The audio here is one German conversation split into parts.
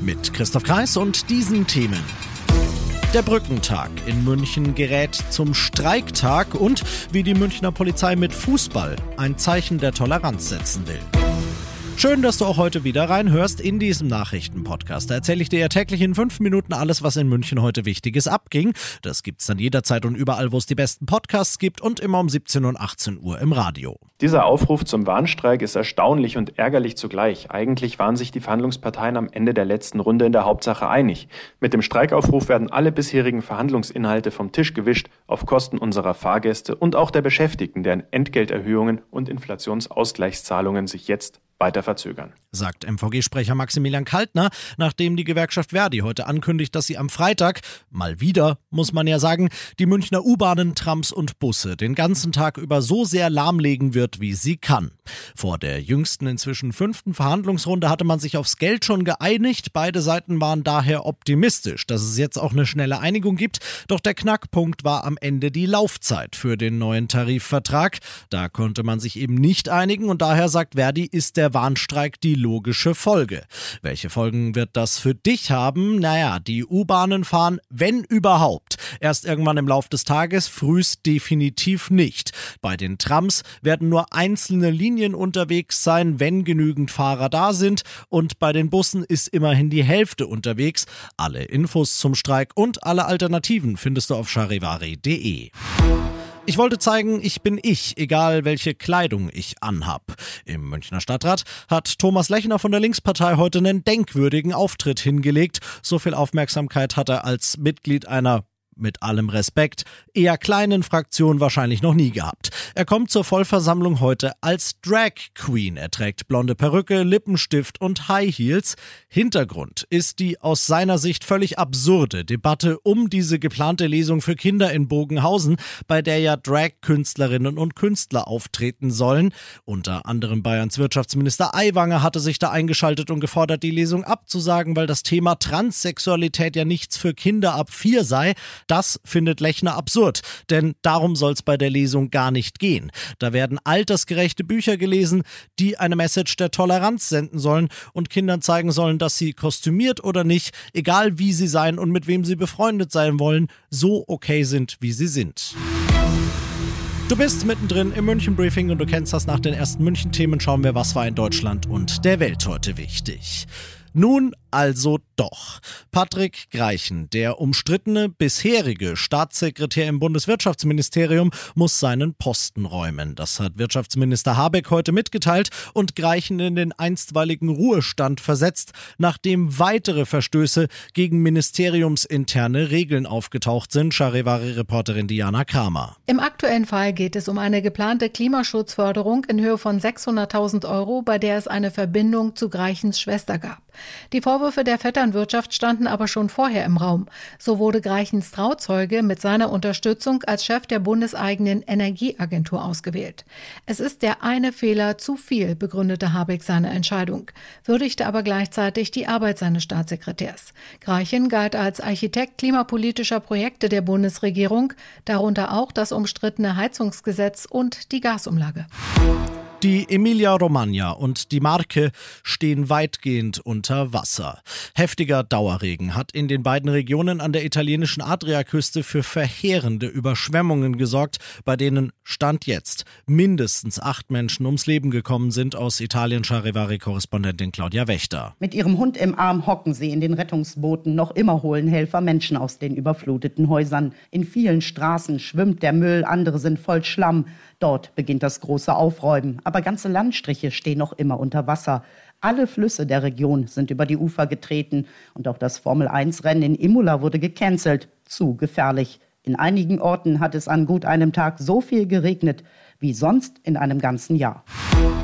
Mit Christoph Kreis und diesen Themen. Der Brückentag in München gerät zum Streiktag und wie die Münchner Polizei mit Fußball ein Zeichen der Toleranz setzen will. Schön, dass du auch heute wieder reinhörst in diesem Nachrichtenpodcast. Da erzähle ich dir ja täglich in fünf Minuten alles, was in München heute Wichtiges abging. Das gibt's dann jederzeit und überall, wo es die besten Podcasts gibt und immer um 17 und 18 Uhr im Radio. Dieser Aufruf zum Warnstreik ist erstaunlich und ärgerlich zugleich. Eigentlich waren sich die Verhandlungsparteien am Ende der letzten Runde in der Hauptsache einig. Mit dem Streikaufruf werden alle bisherigen Verhandlungsinhalte vom Tisch gewischt auf Kosten unserer Fahrgäste und auch der Beschäftigten, deren Entgelterhöhungen und Inflationsausgleichszahlungen sich jetzt weiter verzögern. Sagt MVG-Sprecher Maximilian Kaltner, nachdem die Gewerkschaft Verdi heute ankündigt, dass sie am Freitag, mal wieder, muss man ja sagen, die Münchner U-Bahnen, Trams und Busse den ganzen Tag über so sehr lahmlegen wird, wie sie kann. Vor der jüngsten, inzwischen fünften Verhandlungsrunde hatte man sich aufs Geld schon geeinigt. Beide Seiten waren daher optimistisch, dass es jetzt auch eine schnelle Einigung gibt. Doch der Knackpunkt war am Ende die Laufzeit für den neuen Tarifvertrag. Da konnte man sich eben nicht einigen und daher sagt Verdi, ist der Warnstreik die logische Folge. Welche Folgen wird das für dich haben? Naja, die U-Bahnen fahren, wenn überhaupt, erst irgendwann im Lauf des Tages, frühst definitiv nicht. Bei den Trams werden nur einzelne Linien unterwegs sein, wenn genügend Fahrer da sind und bei den Bussen ist immerhin die Hälfte unterwegs. Alle Infos zum Streik und alle Alternativen findest du auf charivari.de. Ich wollte zeigen, ich bin ich, egal welche Kleidung ich anhab. Im Münchner Stadtrat hat Thomas Lechner von der Linkspartei heute einen denkwürdigen Auftritt hingelegt. So viel Aufmerksamkeit hat er als Mitglied einer mit allem Respekt, eher kleinen Fraktion wahrscheinlich noch nie gehabt. Er kommt zur Vollversammlung heute als Drag Queen. Er trägt blonde Perücke, Lippenstift und High Heels. Hintergrund ist die aus seiner Sicht völlig absurde Debatte um diese geplante Lesung für Kinder in Bogenhausen, bei der ja Drag-Künstlerinnen und Künstler auftreten sollen. Unter anderem Bayerns Wirtschaftsminister Aiwanger hatte sich da eingeschaltet und gefordert, die Lesung abzusagen, weil das Thema Transsexualität ja nichts für Kinder ab vier sei. Das findet Lechner absurd, denn darum soll es bei der Lesung gar nicht gehen. Da werden altersgerechte Bücher gelesen, die eine Message der Toleranz senden sollen und Kindern zeigen sollen, dass sie kostümiert oder nicht, egal wie sie sein und mit wem sie befreundet sein wollen, so okay sind, wie sie sind. Du bist mittendrin im München Briefing und du kennst das nach den ersten München Themen. Schauen wir, was war in Deutschland und der Welt heute wichtig. Nun also doch. Patrick Greichen, der umstrittene bisherige Staatssekretär im Bundeswirtschaftsministerium, muss seinen Posten räumen. Das hat Wirtschaftsminister Habeck heute mitgeteilt und Greichen in den einstweiligen Ruhestand versetzt, nachdem weitere Verstöße gegen ministeriumsinterne Regeln aufgetaucht sind. Charivari-Reporterin Diana Kramer. Im aktuellen Fall geht es um eine geplante Klimaschutzförderung in Höhe von 600.000 Euro, bei der es eine Verbindung zu Greichens Schwester gab. Die Vorwürfe der Vetternwirtschaft standen aber schon vorher im Raum. So wurde Greichens Trauzeuge mit seiner Unterstützung als Chef der bundeseigenen Energieagentur ausgewählt. Es ist der eine Fehler zu viel, begründete Habeck seine Entscheidung, würdigte aber gleichzeitig die Arbeit seines Staatssekretärs. Greichen galt als Architekt klimapolitischer Projekte der Bundesregierung, darunter auch das umstrittene Heizungsgesetz und die Gasumlage. Die Emilia-Romagna und die Marke stehen weitgehend unter Wasser. Heftiger Dauerregen hat in den beiden Regionen an der italienischen Adriaküste für verheerende Überschwemmungen gesorgt, bei denen Stand jetzt mindestens acht Menschen ums Leben gekommen sind, aus Italien Charivari-Korrespondentin Claudia Wächter. Mit ihrem Hund im Arm hocken sie in den Rettungsbooten. Noch immer holen Helfer Menschen aus den überfluteten Häusern. In vielen Straßen schwimmt der Müll, andere sind voll Schlamm. Dort beginnt das große Aufräumen. Aber ganze Landstriche stehen noch immer unter Wasser. Alle Flüsse der Region sind über die Ufer getreten. Und auch das Formel-1-Rennen in Imola wurde gecancelt. Zu gefährlich. In einigen Orten hat es an gut einem Tag so viel geregnet wie sonst in einem ganzen Jahr.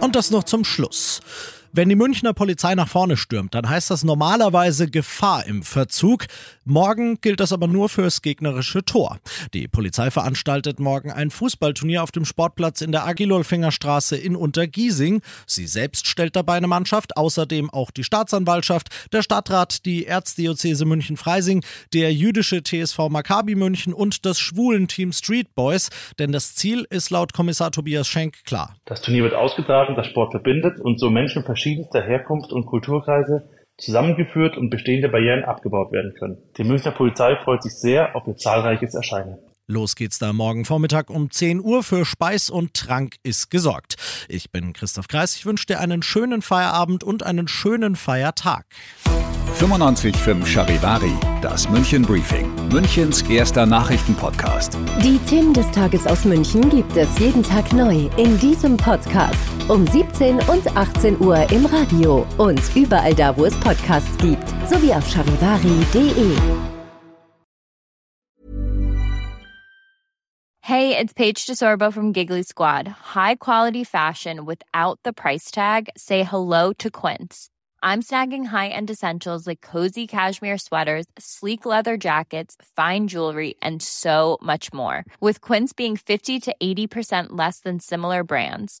Und das noch zum Schluss. Wenn die Münchner Polizei nach vorne stürmt, dann heißt das normalerweise Gefahr im Verzug. Morgen gilt das aber nur fürs gegnerische Tor. Die Polizei veranstaltet morgen ein Fußballturnier auf dem Sportplatz in der Agilolfinger Straße in Untergiesing. Sie selbst stellt dabei eine Mannschaft, außerdem auch die Staatsanwaltschaft, der Stadtrat, die Erzdiözese München-Freising, der jüdische TSV Maccabi München und das schwulen Team Street Boys. Denn das Ziel ist laut Kommissar Tobias Schenk klar. Das Turnier wird ausgetragen, das Sport verbindet und so Menschen verschiedenster Herkunft und Kulturkreise zusammengeführt und bestehende Barrieren abgebaut werden können. Die Münchner Polizei freut sich sehr auf ihr zahlreiches Erscheinen. Los geht's da morgen Vormittag um 10 Uhr. Für Speis und Trank ist gesorgt. Ich bin Christoph Kreis. Ich wünsche dir einen schönen Feierabend und einen schönen Feiertag. 95.5 Charivari, das München Briefing, Münchens erster Nachrichtenpodcast. Die Themen des Tages aus München gibt es jeden Tag neu in diesem Podcast. Um 17 und 18 Uhr im Radio und überall da, wo es Podcasts gibt, sowie auf charivari.de. Hey, it's Paige DeSorbo from Giggly Squad. High quality fashion without the price tag. Say hello to Quince. I'm snagging high-end essentials like cozy cashmere sweaters, sleek leather jackets, fine jewelry, and so much more. With Quince being 50 to 80% less than similar brands.